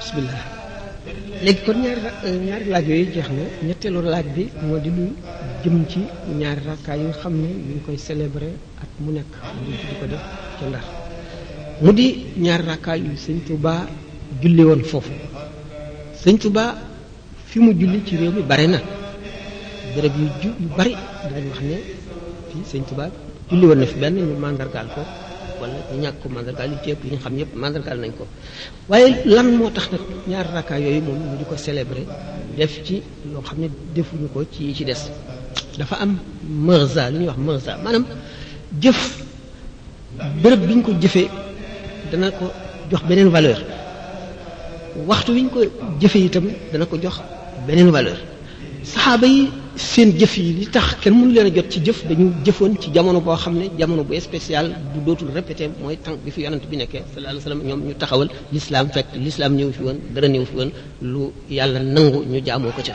bismillah léegi kon ñaari ra- ñaari laaj yooyu jeex na ñetteelu laaj bi moo di lu jëm ci ñaari rakkaa yi nga xam ne ñu ngi koy célébrer at mu nekk ñu di ko def ca Ndar mu di ñaari rakkaa yu sëñ Tuubaa julli woon foofu sëñ Tuubaa fi mu julli ci réew mi bari na béréb yu ju yu bari dinañ wax ne fii sëñ Tuubaa julli woon na fi benn ñu màndargaal ko wala ñu ñàkk ko màndargaal yu ceeb yi ñu xam yëpp màndargaal nañ ko waaye lan moo tax nag ñaar rakka yooyu moom ñu di ko célébrer def ci loo xam ne defuñu ko ci yi ci des dafa am mërza li ñuy wax mërza maanaam jëf béréb bi ñu ko jëfee dana ko jox beneen valeur waxtu wi ñu ko jëfee itam dana ko jox beneen valeur saxaaba yi seen jëf yi li tax kenn mënu leen a jot ci jëf dañu jëfoon ci jamono boo xam ne jamono bu spécial bu dootul répété mooy tànk bi fi yonent bi nekkee sallallahu alayhi wa sallam ñoom ñu taxawal l'islam fekk l'islam ñëw fi woon dara ñëw fi woon lu yàlla nangu ñu jaamoo ko ca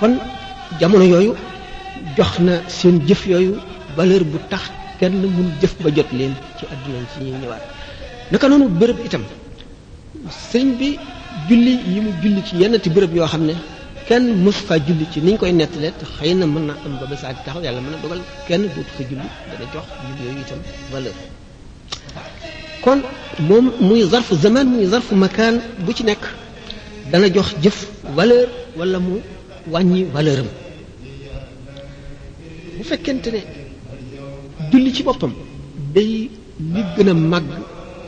kon jamono yooyu jox na seen jëf yooyu valeur bu tax kenn mun jëf ba jot leen ci àdduna ci ñuy ñëwaat naka noonu bërëb itam sëñ bi julli yi mu julli ci yenn ti bërëb yoo xam ne kenn mës fa julli ci niñ koy nettalee te xëy na mën na am ba ba saa di taxaw yàlla mën na dogal kenn dootu fa julli dana jox julli yooyu itam valeur kon moom muy zarfu zaman muy zarfu makaan bu ci nekk dana jox jëf valeur wala mu wàññi valeur am bu fekkente ne julli ci boppam day li gën a màgg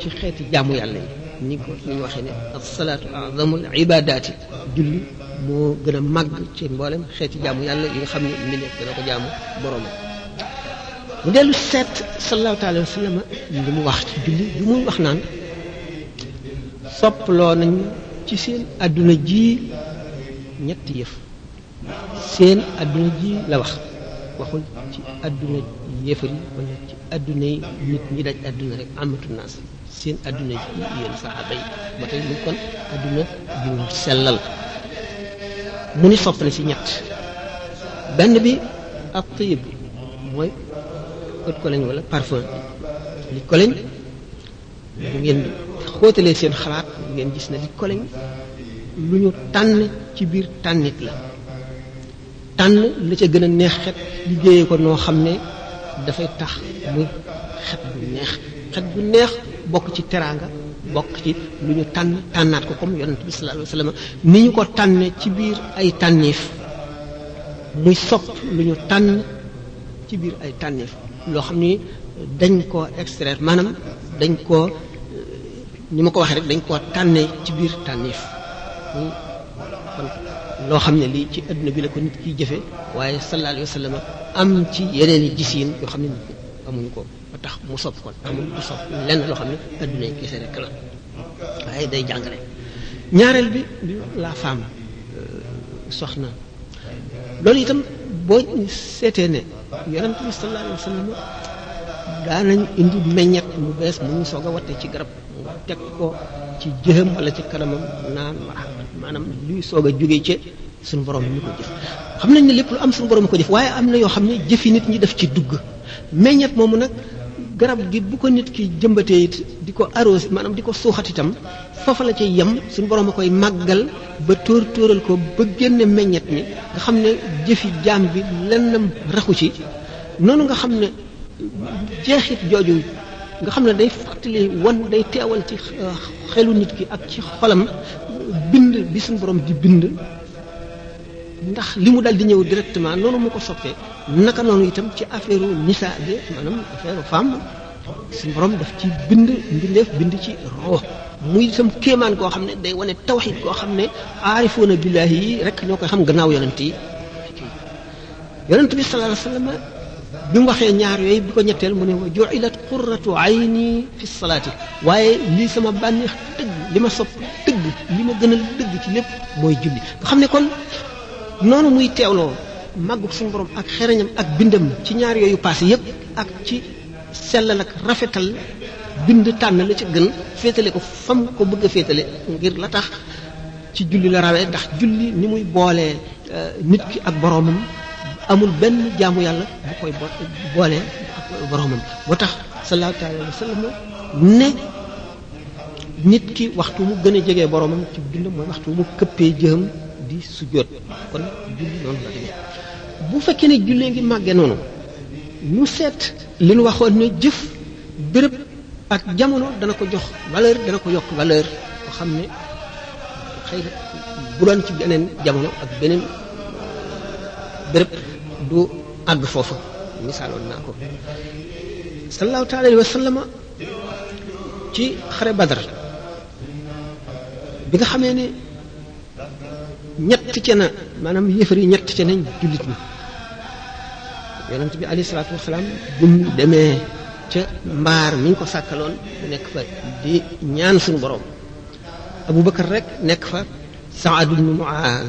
ci xeeti jaamu yàlla yi ni ko ni ñu waxee ne asalaatu azamul ibadaati julli moo gën a màgg ci mboolem xeeti jaamu yàlla yi nga xam ne mbindeef dana ko jaamu boromam mu dellu seet sallallahu taala wa sallam li mu wax ci julli li muy wax naan sopploo nañ ci seen àdduna ji ñetti yëf seen àdduna ji la wax waxul ci àdduna yéefar yi wala ci àdduna yi nit ñi daj àdduna rek amatu naas seen àdduna ji yéen saxaaba yi ba tey mu kon àdduna ju ñu sellal mu ni sopp na si ñett benn bi ak tëyëb mooy eau de cologne wala parfum li cologne bu ngeen xóotalee seen xalaat ngeen gis ne li cologne lu ñu tànn ci biir tànnit la tànn la ca gën a neex xet liggéeyee ko noo xam ne dafay tax muy xet bu neex xet bu neex bokk ci teraanga bokk ci lu ñu tànn tànnaat ko comme yonent bi sallallahu alayhi wa sallam ni ñu ko tànne ci biir ay tànniif muy sopp lu ñu tànn ci biir ay tànneef loo xam ni dañ koo extraire maanaam dañ koo ni ma ko waxee rek dañ koo tànnee ci biir tànneef kon loo xam ne lii ci adduna bi la ko nit kiy jëfe waaye sallallahu alayhi wa sallam am ci yeneen i gisiin yoo xam ne amuñu ko ba tax mu sopp kon amul du sopp lenn loo xam ne adduna yi kese rek la waaye day jàngale ñaareel bi bi la femme soxna loolu itam boo seetee ne yonent bi sallallahu alayhi wa sallam daanañ indi meññet mu bees mu ñu soog a watte ci garab nga teg ko ci jëxam wala ci kanamam naan marhaban maanaam luy soog a jógee ci suñu borom mi ko jëf xam nañ ne lépp lu am suñu borom ko jëf waaye am na yoo xam ne jëfi nit ñi daf ci dugg meññet moomu nag garab gi bu ko nit ki jëmbatee it di ko arrosé maanaam di ko suuxat itam foofa la ci yem suñu borom a koy màggal ba tóor tóoral ko ba génne meññet mi nga xam ne jëfi jaam bi lennam raxu ci noonu nga xam ne jeexit jooju nga xam ne day fàttali wan day teewal ci xelu nit ki ak ci xolam bind bi suñu borom di bind ndax li mu dal di ñëw directement noonu mu ko soppee naka noonu itam ci affaire nisa bi maanaam affaire femme suñu borom daf ci bind mbindeef bind ci roo muy itam kéemaan koo xam ne day wane tawxiid koo xam ne aarifoona billaahi yi rek ñoo koy xam gannaaw yonent yi yonent bi sallallahu alayhi wa sallam bi mu waxee ñaar yooyu bi ko ñetteel mu ne wa ju'ilat qurratu ayni fi salaati waaye lii sama bànneex dëgg li ma sopp dëgg li ma gënal dëgg ci lépp mooy julli nga xam ne kon noonu muy teewloo màggug suñu borom ak xereñam ak bindam ci ñaar yooyu passé yépp ak ci sellal ak rafetal bind tànn la ci gën féetale ko fam ko bëgg a féetale ngir la tax ci julli la rawee ndax julli ni muy boolee nit ki ak boroomam amul benn jaamu yàlla bu koy boolee ak boroomam moo tax sallallahu alayhi wa sallam ne nit ki waxtu mu gën a jegee boroomam ci dund mooy waxtu mu këppee jëm di sujjóot kon julli noonu la demee bu fekkee ne jullee ngi màggee noonu ñu seet li ñu waxoon ne jëf béréb ak jamono dana ko jox valeur dana ko yokk valeur ko xam ne xëy na bu doon ci beneen jamono ak beneen béréb du àgg foofu misaaloon naa ko sallallahu taala alayhi wa sallama ci xare badar bi nga xamee ne ñett ca na maanaam yëfar yi ñett ca nañ jullit ñi yonent bi alayhi salaatu wasalaam bi mu demee ca mbaar mi ñu ko sàkkaloon nekk fa di ñaan suñu borom Abu Bakar rek nekk fa Saad ibn Muaaz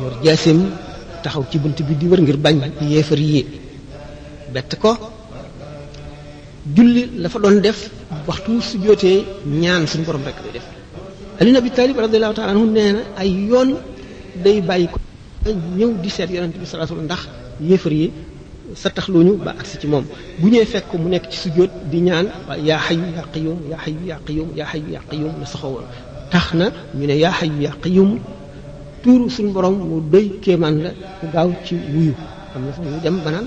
yor jaasim taxaw ci bunt bi di wër ngir bañ yéefar yi bett ko julli la fa doon def waxtu su jootee ñaan suñu borom rek lay def Ali ibn Abi Talib radiyallahu taala anhu nee na ay yoon day bàyyi ko ñëw di seet yonent bi sallallahu alayhi wasallam ndax yéefar yi sa tax luñu ba agsi ci moom bu ñëwee fekk ko mu nekk ci sujjóot di ñaan yaa xayu yaa qayum yaa xayu yaa qayum yaa xayu yaa qayum la saxawoon tax na ñu ne yaa xayu yaa qayum tuuru suñu borom mu doy kéemaan la ku gaaw ci wuyu am na fa ñu dem banaan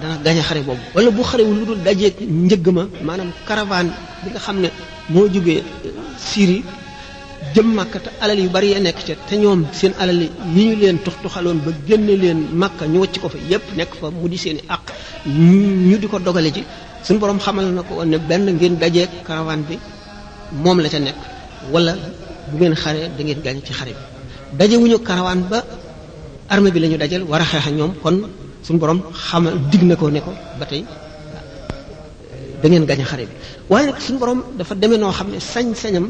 dana gañe xare boobu wala bu xarewul lu dul dajeeg njëgg ma maanaam caravane bi nga xam ne moo jógee Syrie jëm Makka te alal yu bari ya nekk ca te ñoom seen alal yi ni ñu leen tux tuxaloon ba génne leen Makka ñu wacc ko fa yépp nekk fa mu di seen i àq ñu di ko dogale ji suñu borom xamal na ko woon ne benn ngeen dajeeg caravane bi moom la ca nekk wala bu ngeen xare da ngeen gañe ci xare bi daje wuñu karawaan ba armée bi la ñu dajal war a xeex ñoom kon suñu borom xamal dig na ko ne ko ba tey da ngeen gañ xare bi waaye nag suñu borom dafa demee noo xam ne sañ-sañam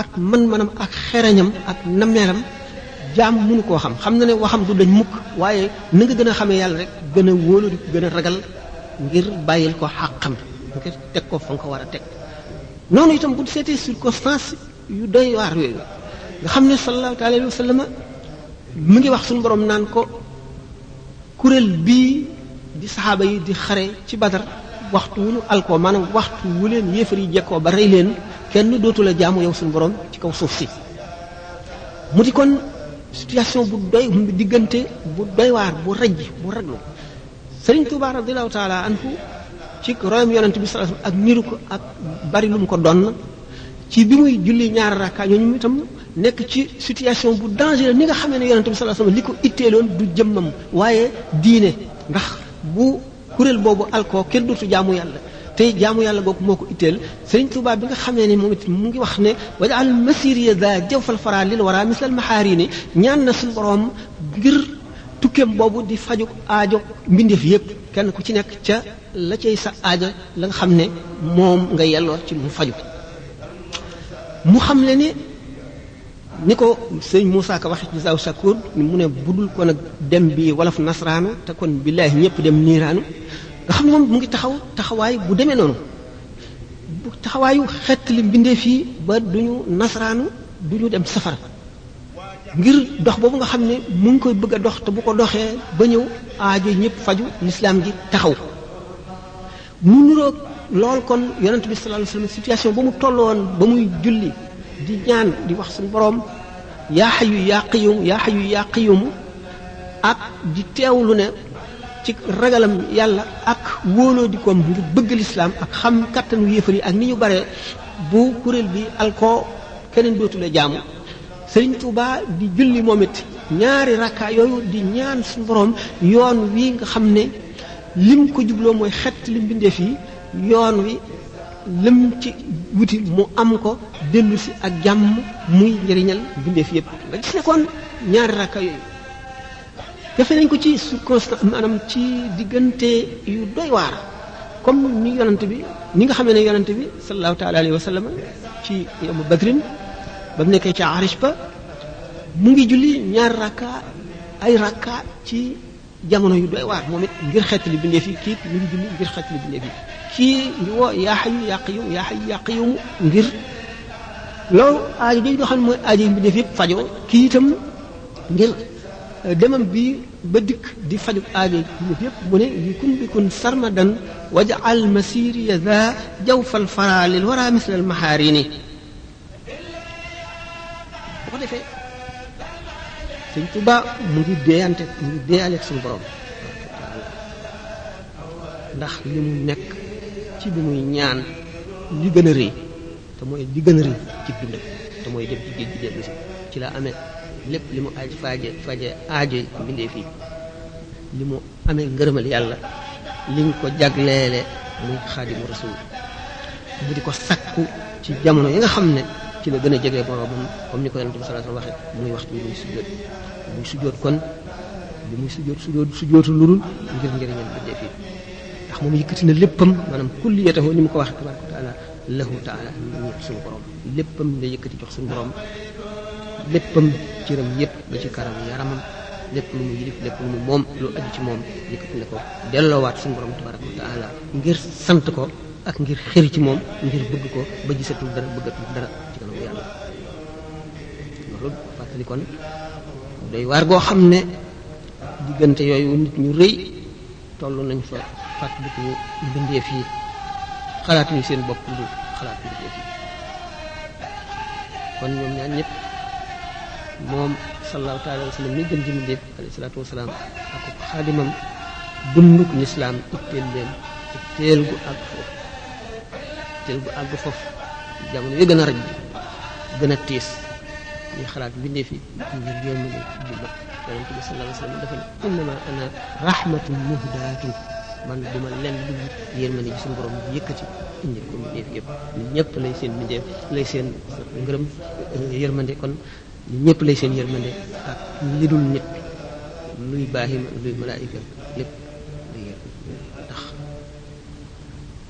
ak man-manam ak xerañam ak nameeram jaam mënu koo xam xam na ne waxam du dañ mukk waaye na nga gën a xamee yàlla rek gën a wóolu di gën a ragal ngir bàyyil ko xàqam ngir teg ko fa nga ko war a teg noonu itam bu seetee circonstance yu doy waar yooyu nga xam ne sallallahu taala alayhi wa sallam mu ngi wax suñu borom naan ko kuréel bii di saxaaba yi di xare ci badar waxtu wu ñu alkoo maanaam waxtu wu leen yéefar yi jekkoo ba rey leen kenn dootu la jaamu yow suñu borom ci kaw suuf si mu di kon situation bu doy diggante bu doy waar bu rëj bu raglu Sëriñ Tuubaa radiyallahu taala anhu ci royam yonent bi sallallahu alayhi wasallam ak niru ko ak bari lu mu ko donn ci bi muy julli ñaari rakka ñooñu itam nekk ci situation bu dangereux ni nga xamee ne yonente bi sallallahu alayhi wasallam li ko itteeloon du jëmmam waaye diine ndax bu kuréel boobu alkoo kenn dootu jaamu yàlla tey jaamu yàlla googu moo ko itteel Sëriñ Tuubaa bi nga xamee ne moom it mu ngi wax ne wajaal masiriya da jawfal fara lil wara mislal maxaarini ñaan na suñu borom ngir tukkeem boobu di faju aajo mbindeef yépp kenn ku ci nekk ca la cay sa aajo la nga xam ne moom nga yelloo ci mu faju mu xam le ne ni ko sëñ Moussa Ka waxe ci Zaw Sakour mu ne budul ko nag dem bi wolof nasraanu te kon billaahi ñëpp dem niiraanu nga xam ne moom mu ngi taxaw taxawaay bu demee noonu bu taxawaayu xett li mbindee fii ba duñu nasraanu duñu dem safara ngir dox boobu nga xam ne mu ngi koy bëgg a dox te bu ko doxee ba ñëw aajo ñëpp faju lislaam gi taxaw mu niroog lool kon yonent bi sallallahu alayhi wasallam situation ba mu tolloon ba muy julli di ñaan di wax suñu boroom yaa xayu yaa qiyum yaa xayu yaa qiyum ak di teewlu ne ci ragalam yàlla ak wóoloo di koom ngir bëgg lislaam ak xam kattanu yéefar yi ak ni ñu bare bu kuréel bi alko keneen dootu la jaamu sëriñ Touba di julli moom it ñaari rakka yooyu di ñaan suñu borom yoon wi nga xam ne lim ko jubloo mooy xet lim bindee fii yoon wi lim ci wuti mu am ko dellu si ak jàmm muy njëriñal bindee fi yëpp nga gis ne kon ñaari rakka yooyu jafe nañ ko ci circonstance maanaam ci diggante yu doy waar comme ni yonent bi ni nga xamee ne yonent bi sallallahu taala alayhi wa sallam ci yomu badrin ba mu nekkee ca arish ba mu ngi julli ñaar rakka ay rakka ci jamono yu doy waar moom it ngir xettali bindee fi kii mu ngi julli ngir xettali bindee fi kii ngi woo yaa xayu yaa qayum yaa xayu yaa qayum ngir loolu aajo jooju nga xam ne mooy aajo yi bindee fi yëpp fajoo kii itam ngir demam bi ba dikk di faju aajo nit yëpp mu ne li kun bi kun sarmadan wajaal masiri ya za jawfal fara lil wara mislal maxaarini bu ko defee sëñ Tuba mu ngi deeyante mu ngi deeyale ak suñu borom ndax li mu nekk ci bi muy ñaan li gën a rëy te mooy li gën a rëy ci dundam te mooy dem ci géej gi dellu si ci la amee lépp li mu aj faje faje aajo yi mbindee fii li mu amee ngërëmal yàlla liñ ko jagleele muy xaadimu rasul bu di ko sakku ci jamono yi nga xam ne ci la gën a jege boroomam comme ni ko yonent bi sallallahu alayhi wasallam waxee muy waxtu bi muy sujjóot muy sujjóot kon bi muy sujjóot sujjóot sujjóotu lurul ngir njëriñam bindee fii ndax moom yëkkati na léppam maanaam kulliyatahu ni mu ko waxee tabaraka wa taala lahu taala ñu ñëpp suñu borom léppam la yëkkati jox suñu borom léppam cëram yëpp ba ci karam yaramam lépp lu mu yilif lépp lu mu moom lu aju ci moom yëkkati na ko delloowaat suñu borom tabaraka wa taala ngir sant ko ak ngir xër ci moom ngir bëgg ko ba gisatul dara bëggatul dara ci kanam yàlla loolu fàttali kon doy waar goo xam ne diggante yooyu nit ñu rëy toll nañ fa fàttaliku mbindeef yi xalaatuñu seen bopp lu xalaat mbindeef yi kon ñoom ñaar ñëpp moom sallallahu taala wa sallam ni gën ji mbindeef alayhi salaatu wasalaam ak xaadimam dunduk lislaam itteel leen itteel gu àgg foofu itteel gu àgg foofu jamono yi gën a raj gën a tiis ñuy xalaat mbindeef yi ngir yéemale di ma yonente bi sallallahu alayhi wa sallam dafa ne innama ana rahmatun muhdaatun man du ma lenn lu yërmande ji suñu borom yëkkati indi ko mbindeef yëpp ñun ñëpp lay seen mbindeef lay seen ngërëm yërmande kon ñun ñëpp lay seen yërmande ak li dul nit luy baaxi luy malaayika lépp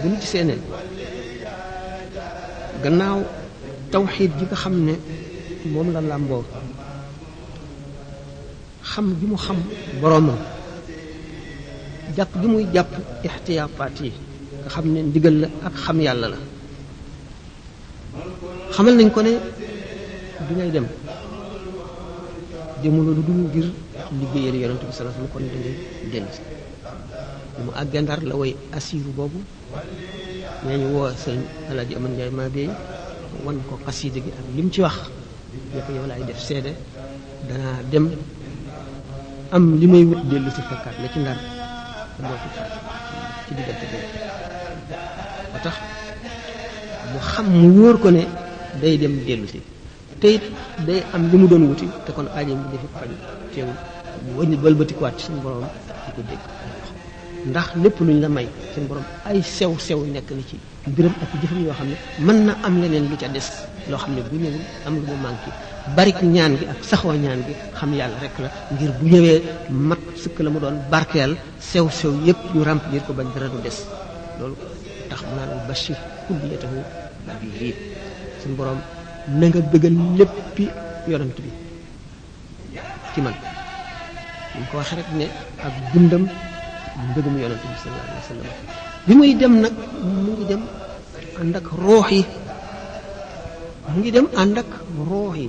bu ñu gisee ne gannaaw tawxiid ji nga xam ne moom la làmboo xam gi mu xam boroomam jàpp gi muy jàpp ixtiyaapaat yi nga xam ne ndigal la ak xam yàlla la xamal nañ ko ne bi ngay dem demuloo lu dul ngir liggéeyal yonent bi sallallahu alayhi wasallam kon da ngay dellu mu àggee ndar la woy asiiru boobu nee ñu woo sëñ Alaaji Aman Njaay maa bi wan ko xasiida gi ak lim ci wax ne ko yow laay def seede danaa dem am li may wut dellu si fekkaat la ci ndar doo fi faat ci diggante boobu ba tax mu xam mu wóor ko ne day dem dellu si te it day am li mu doon wuti te kon aajo bi dafa faj teewul bu wëññi balbatikuwaat ci suñu borom di ko dégg ndax lépp luñ la may suñu borom ay sew sew nekk na ci mbiram ak jëfam yoo xam ne mën na am leneen lu ca des loo xam ne bu ñëwul am lu mu manqué barik ñaan gi ak saxoo ñaan gi xam yàlla rek la ngir bu ñëwee mat sëkk la mu doon barkeel sew sew yépp ñu remplir ko bañ dara du des loolu tax mu naan bashir kulliyatahu nabi lii suñu borom na nga bëggal léppi yonent bi ci man ñu ko waxee rek ne ak dundam mbëggum yonent bi sallallahu alayhi wa sallam bi muy dem nag mu ngi dem ànd ak roox yi mu ngi dem ànd ak roox yi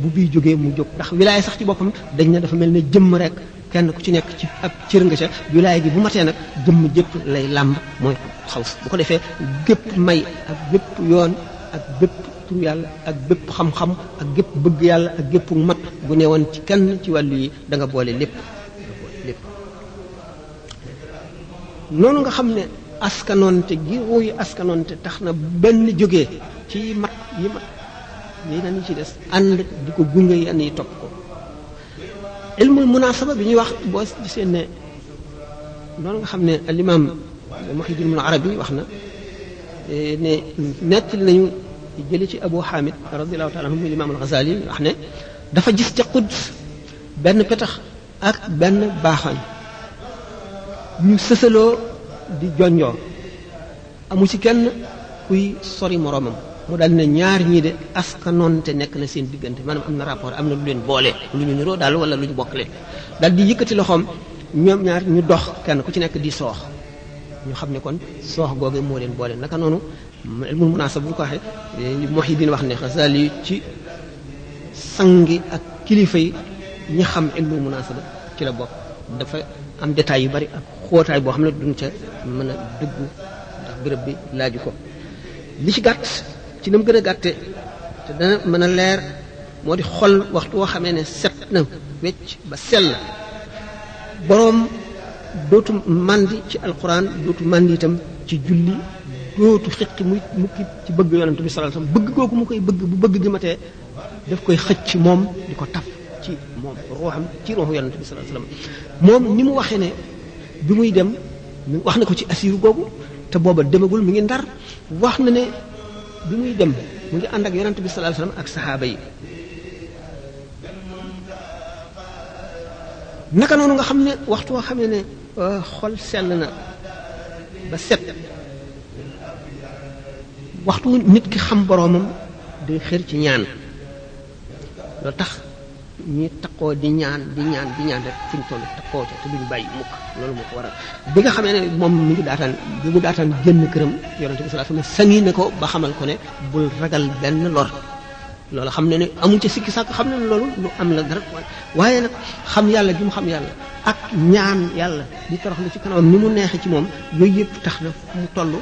bu bii jógee mu jóg ndax wilaaya sax ci boppam dañ ne dafa mel ne jëmm rek kenn ku ci nekk ci ab cër nga ca wilaaya gi bu matee nag jëmm jëpp lay làmb mooy xaw bu ko defee gépp may ak bépp yoon ak bépp tur yàlla ak bépp xam-xam ak gépp bëgg yàlla ak gépp mat bu ne woon ci kenn ci wàllu yi da nga boole lépp noonu nga xam ne askanoonte gi wuy askanoonte tax na benn jógee ci mat yi mat yi nañu ci des ànd di ko gunge yenn yi topp ko ilmul munaasaba bi ñuy wax boo gisee ne noonu nga xam ne alimaam Muhyiddin Ibn Arabi wax na ne nettali nañu jële ci Abu Hamid radiyallahu taala anhu muy limaam al-Ghazali wax ne dafa gis ca Quds benn petax ak benn baaxañ ñu sësaloo di jonjoo amu ci kenn kuy sori moroomam mu daal ne ñaar ñii de askanoon te nekk na seen diggante maanaam am na rapport am na lu leen boole lu ñu niroo daal wala lu ñu bokkale daal di yëkkati loxoom ñoom ñaar ñu dox kenn ku ci nekk di soox ñu xam ne kon soox googu moo leen boole naka noonu ilmul munaasab bu ko waxee li Muhyiddin wax ne Xasaali yi ci sangi ak kilifa yi ñi xam ilmul munaasaba ci la bokk dafa am détails yu bari ak xóotaay boo xam ne duñ ca mën a dugg ndax béréb bi laaju ko li ci gàtt ci na mu gën a gàtte te dana mën a leer moo di xol waxtu woo xamee ne set na wecc ba sell boroom dootu màndi ci alquran dootu màndi itam ci julli dootu xiqi muy mukki ci bëgg yonent bi sallallahu alayhi wasallam bëgg googu mu koy bëgg bu bëgg gi matee daf koy xëcc moom di ko taf ci moom ruuxam ci ruuxu yonent bi sallallahu alayhi wasallam moom ni mu waxee ne bi muy dem wax na ko ci asiru googu te booba demagul mi ngi ndar wax na ne bi muy dem mu ngi ànd ak yonent bi sallallahu alayhi wasallam ak saxaaba yi naka noonu nga xam ne waxtu woo xamee ne xol sell na ba set waxtu nit ki xam boroomam day xër ci ñaan loolu tax ñi takkoo di ñaan di ñaan di ñaan rek fuñ toll takkoo ca te duñ bàyyi mukk loolu moo ko waral bi nga xamee ne moom mi ngi daataan bi mu daataan génn këram yonente bi sallallahu alayhi wasallam sangi ne ko ba xamal ko ne bul ragal benn lor loolu xam ne ne amu ca sikki sàkk xam ne ne loolu lu am la dara waaye nag xam yàlla gi mu xam yàlla ak ñaan yàlla di torox lu ci kanamam ni mu neexe ci moom yooyu yëpp tax na fu mu toll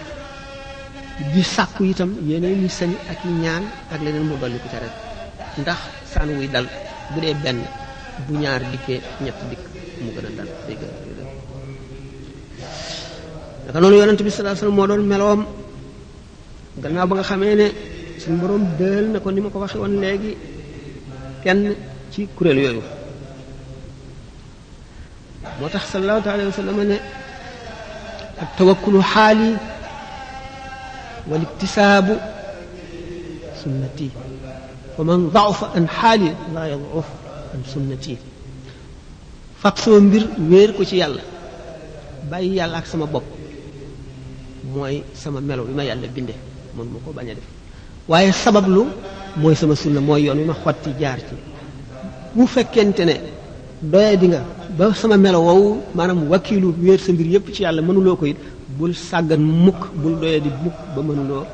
di sàkku itam yeneen i sañ ak i ñaan ak leneen mu dolli ko ca rek ndax saan wuy dal bu dee benn bu ñaar dikkee ñett dikk mu gën a dal day gën a dal naka noonu yonent bi sallallahu alayhi wasallam moo doon meloom gannaaw ba nga xamee ne suñu borom dël na ko ni ma ko waxee woon léegi kenn ci kuréel yooyu moo tax sallallahu alayhi wa sallam ne ak tawakkulu xaali wal iktisaabu sunnati wa man dafa an xaali laa yaduf an sunnati fab sama mbir wéer ko ci yàlla bàyyi yàlla ak sama bopp mooy sama melo bi ma yàlla binde mën ma ko bañ a def waaye sabablu mooy sama sunna mooy yoon wi ma xotti jaar ci bu fekkente ne doye di nga ba sama melo wow maanaam wakiilu wéer sa mbir yépp ci yàlla mënuloo ko it bul sàggan mukk bul doye di mukk ba mënuloo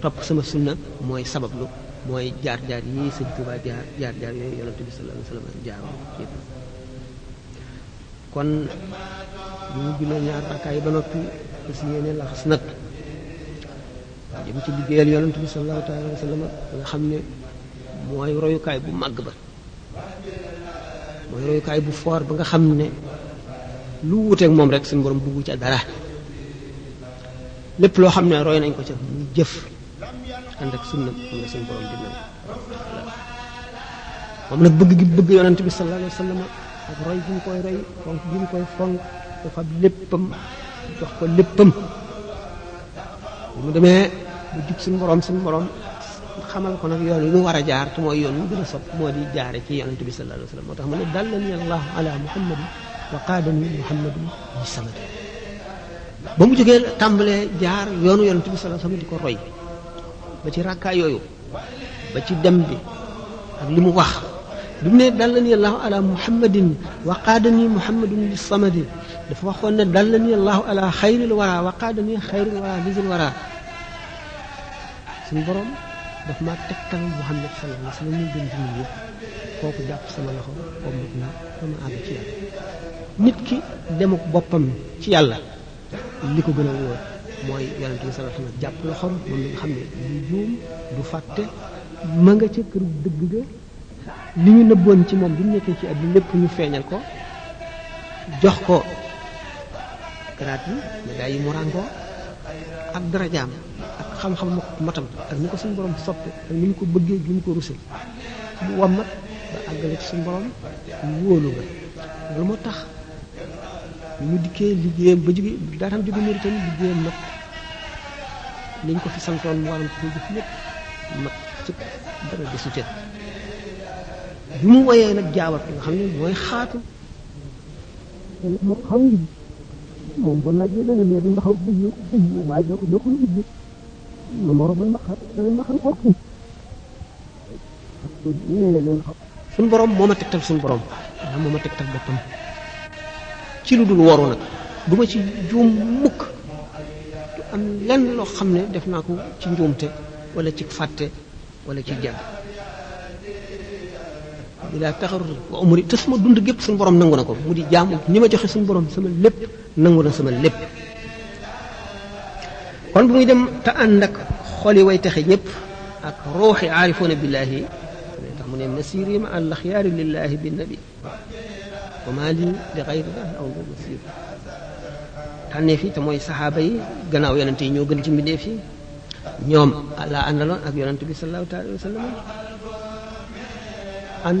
topp sama sunna mooy sabablu mooy jaar jaar yi sëñ Tuuba jaar jaar jaar yooyu yonente bi sallallahu alayhi wa sallam jaar yépp kon bu ñu jullee ñaar rakkaay ba noppi parce que yéene laxas nag jëm ci liggéeyal yonent bi sallallahu taala wa sallam nga xam ne mooy royukaay bu màgg ba mooy royukaay bu foor ba nga xam ne lu wuuteeg moom rek suñu borom bugg ca dara lépp loo xam ne roy nañ ko ca mu jëf ànd ak sunna moom la suñu borom di nangu moom nag bëgg gi bëgg yonent bi sallallahu alayhi wa sallam ak roy gi mu koy roy fonk gi mu koy fonk dafa léppam jox ko léppam bi mu demee bu jub suñu borom suñu borom xamal ko nag yoon wi mu war a jaar te mooy yoon wi gën a sopp moo di jaare ci yonente bi sallallahu alayhi wa sallam moo tax mu ne dallani allahu ala muhammadi wa qaadani muhammadu bi samadi ba mu jógee tàmbalee jaar yoonu yonente bi sallallahu alayhi wa sallam di ko roy ba ci rakkaa yooyu ba ci dem bi ak li mu wax bi mu ne dallani allahu ala muhammadin wa qaadani muhammadun li samadi dafa waxoon ne dallani allahu ala xayril wara wa qaadani xayril wara lisil wara suñu borom daf maa tegtal muhammad sallallahu alayhi wa sallam ñu gën ci nit ñëpp kooku jàpp sama loxo ommat na sama àgg ci yàlla nit ki demuk boppam ci yàlla li ko gën a wóor mooy yonente bi sallallahu alayhi wasallam jàpp loxoom moom mi nga xam ne du juum du fàtte ma nga ca këru dëgg ga li ñu nëbboon ci moom bi mu nekkee ci àdduna lépp ñu feeñal ko jox ko garaat yi médaille yi mu ràngoo ak darajaam ak xam-xam mu matam ak ni ko suñu borom soppe ak ni mu ko bëggee gi mu ko ruse mu wammat ba àggale ci suñu borom wóolu nga loolu moo tax bi mu dikkee liggéeyam ba jóge daatam jóge Mauritanie liggéeyam nag liñ ko fi santoon mu waroon ko jëf lépp nag ci dara desu ca bi mu woyee nag jaawar ko nga xam ne mooy xaatu moom xam ngi moom ba laaj yi dana léegi ndax bu ñu bu ñu waaye ñoo ko ñoo ko ñu ubbi moom war a mën ma xam dana ma xam kooku suñ borom moo ma tegtal suñ borom waaw moo ma tegtal boppam ci lu dul waru nag du ma ci juum mukk du am lenn loo xam ne def naa ko ci njuumte wala ci fàtte wala ci jàng bilaa taxarur wa umri te suma dund gépp suñu borom nangu na ko mu di jaamu ñi ma joxe suñu borom sama lépp nangu na sama lépp kon bu muy dem te ànd ak xoli way taxe ñëpp ak ruuxi aarifoona billaahi tax mu ne masiri ma al axyaari lillaahi bi nabi wa maa lii li xayri laahi aw bi masir tànneef yi te mooy saxaaba yi gannaaw yonente yi ñoo gën ci mbindeef yi ñoom laa àndaloon ak yonente bi sallallahu taala wa sallam ànd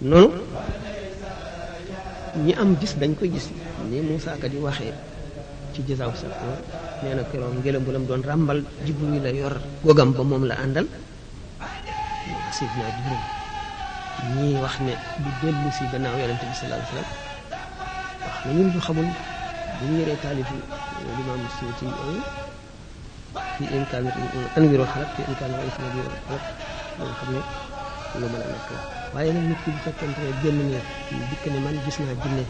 noonu ñi am gis dañ koy gis ni Moussa Ka di waxee ci jësaaw sa ko nee na keroog ngelaw bu lam doon ràmbal Jibril la yor gogam ba moom la àndal Seydina Jibril ñii wax ne du dellu si gannaaw yonente bi sallallahu alayhi wasallam wax na ñun ñu xamul bu ñu yoree taalifu limaam Suyuti yooyu fi imkaan anwirul xalaq fi imkaan wa isma bi xalaq nga xam ne lu mën a nekk la waaye nag nit ki bu fekkente ne génn ne dikk ne man gis naa jinne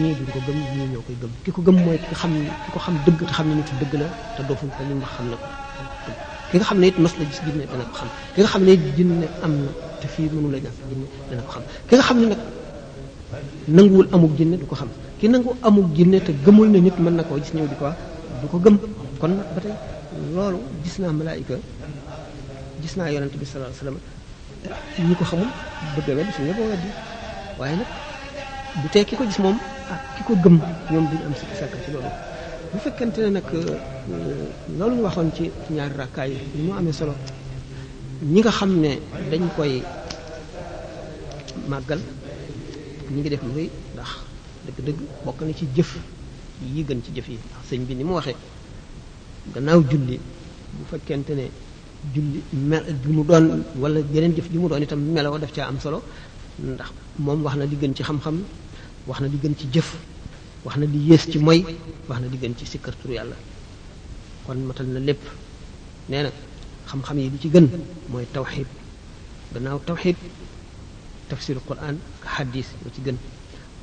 ñii duñ ko gëm ñii ñoo koy gëm ki ko gëm mooy ki xam ki ko xam dëgg te xam ne nit dëgg la te doofuñ ko li mu wax xam na ko ki nga xam ne it mas la gis jinne dana ko xam ki nga xam ne it jinne am na te fii mënu la ñàkk jinne dana ko xam ki nga xam ne nag nanguwul amug jinne du ko xam ki nangu amug jinne te gëmul ne nit mën na koo gis ñëw di ko wax du ko gëm kon nag ba tey loolu gis naa malaayika gis naa yonent bi sallallahu alayhi wasallam ñi ko xamul bëgg a weddi suñu yëpp a weddi waaye nag bu tee ki ko gis moom ak ki ko gëm ñoom duñu am sikki sàkka ci loolu bu fekkente ne nag loolu ñu waxoon ci ñaari rakkaay yi ni mu amee solo ñi nga xam ne dañ koy màggal ñu ngi def lu rëy ndax dëgg-dëgg bokk na ci jëf yi gën ci jëf yi ndax sëñ bi ni mu waxee gannaaw julli bu fekkente ne julli mel bi mu doon wala geneen jëf ji mu doon itam meloo def caa am solo ndax moom wax na li gën ci xam-xam wax na li gën ci jëf wax na li yées ci moy wax na li gën ci sikkar turu yàlla kon matal na lépp nee na xam-xam yi li ci gën mooy tawxid gannaaw tawxid tafsiru quran ak xadis moo ci gën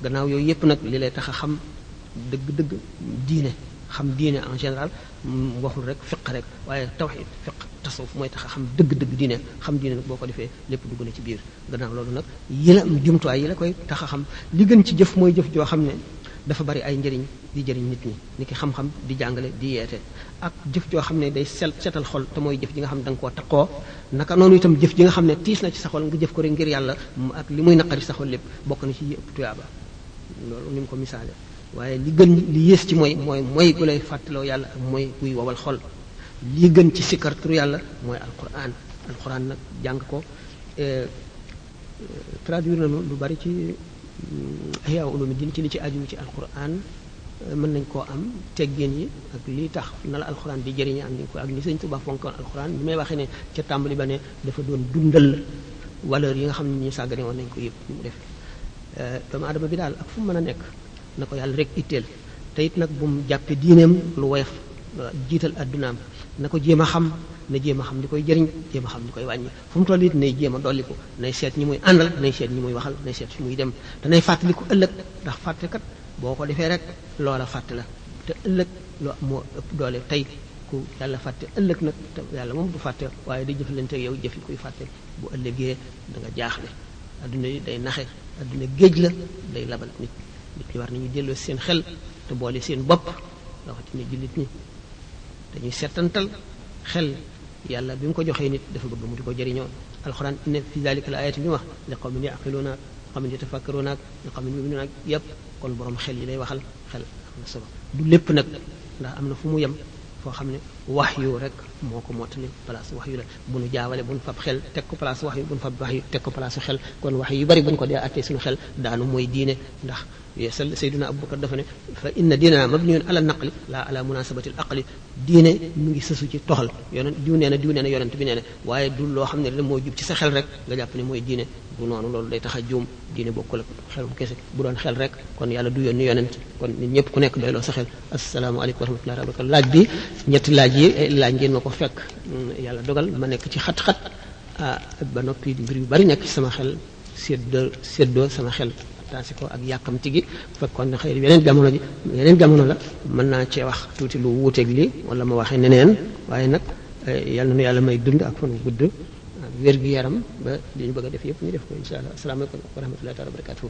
gannaaw yooyu yëpp nag li lay tax a xam dëgg-dëgg diine xam diine en général waxul rek fiq rek waaye tawxid fiq tasawuf mooy tax a xam dëgg-dëgg diine xam diine nag boo ko defee lépp dugg na ci biir gannaaw loolu nag yi la am jumtuwaay yi la koy tax a xam li gën ci jëf mooy jëf joo xam ne dafa bari ay njëriñ di jëriñ nit ñi ni ki xam-xam di jàngale di yeete ak jëf joo xam ne day sel setal xol te mooy jëf ji nga xam ne da nga koo taqoo naka noonu itam jëf ji nga xam ne tiis na ci sa xol nga jëf ko rek ngir yàlla ak li muy naqari sa xol lépp bokk na ci yëpp tuyaaba loolu ni mu ko misaale waaye li gën li yées ci mooy mooy mooy gu lay fàttaloo yàlla ak mooy guy wowal xol li gën ci sikkar turu yàlla mooy alquran alquran nag jàng ko traduire nañu lu bari ci Ihyaa Ulumuddin ci li ci aju ci alquran mën nañ koo am teggin yi ak lii tax na la alxuraan di jëriñe am nañ ko ak ni sëñ Tuubaa fonkoon alxuraan bi may waxee ne ca tàmbali ba ne dafa doon dundal valeur yi nga xam ne ñu sàggane woon nañ ko yëpp mu def euh, doomu aadama bi daal ak fu mu mën a nekk na ko yàlla rek itteel te it nag bu mu jàppe diineem lu woyof jiital addunaam na ko jéem a xam na jéem a xam li koy jëriñ jéem a xam li koy wàññi fu mu toll it nay jéem a dolliku nay seet ñi muy àndal nay seet ñi muy waxal nay seet fi muy dem te nay fàttaliku ëllëg ndax fàtte kat boo ko defee rek loola fàtte la te ëllëg loo moo ëpp doole tey ku yàlla fàtte ëllëg nag te yàlla moom du fàtte waaye day jëflante ak yow jëf yi kuy fàtte bu ëllëgee da nga jaaxle adduna yi day naxe adduna géej la day labal nit nit ñi war nañu delloo seen xel te boole seen bopp rawatina jullit ñi dañuy settantal xel yàlla bi mu ko joxee nit dafa bëgg mu di ko jëriñoo alxuraan inna fi zalika la ayatin bi wax li qawmin yaqiluuna ak li qawmin yatafakkaruuna ak li qawmin yuminuuna ak yëpp kon borom xel yi lay waxal xel am na solo du lépp nag ndax am na fu mu yem foo xam ne wax yu rek moo ko mottali place wax yu la bu nu jaawale bu nu fab xel teg ko place wax yu bu nu fab wax yu teg ko place xel kon wax yu bari bu nu ko dee attee suñu xel daanu mooy diine ndax yeesal sayduna abubakar dafa ne fa inna diinana mabniyun ala naqli laa ala munasabati al aqli diine mu ngi sësu ci toxal yonent diw nee na diw nee na yonent bi nee na waaye du loo xam ne da moo jub ci sa xel rek nga jàpp ne mooy diine du noonu loolu day tax a juum diine bokkul ak xel bu kese bu doon xel rek kon yàlla du yónni yonent kon nit ñëpp ku nekk doyloo sa xel asalaamaaleykum wa rahmatullahi wa barakatu laaj bi ñetti laaj yi ay laaj ngeen ma ko fekk yàlla dogal ma nekk ci xat-xat ah ba noppi mbir yu bari nekk ci sama xel séddoo séddoo sama xel taasi ko ak yàkkamti gi fekkoon na xëy na yeneen jamono ji yeneen jamono la mën naa cee wax tuuti lu wuuteeg lii wala ma waxee neneen waaye nag yal na nu yàlla may dund ak fan wu gudd ak wér gi yaram ba li ñu bëgg a def yëpp ñu def ko incha allah asalaamaaleykum wa rahmatullahi taala wa barakatuhu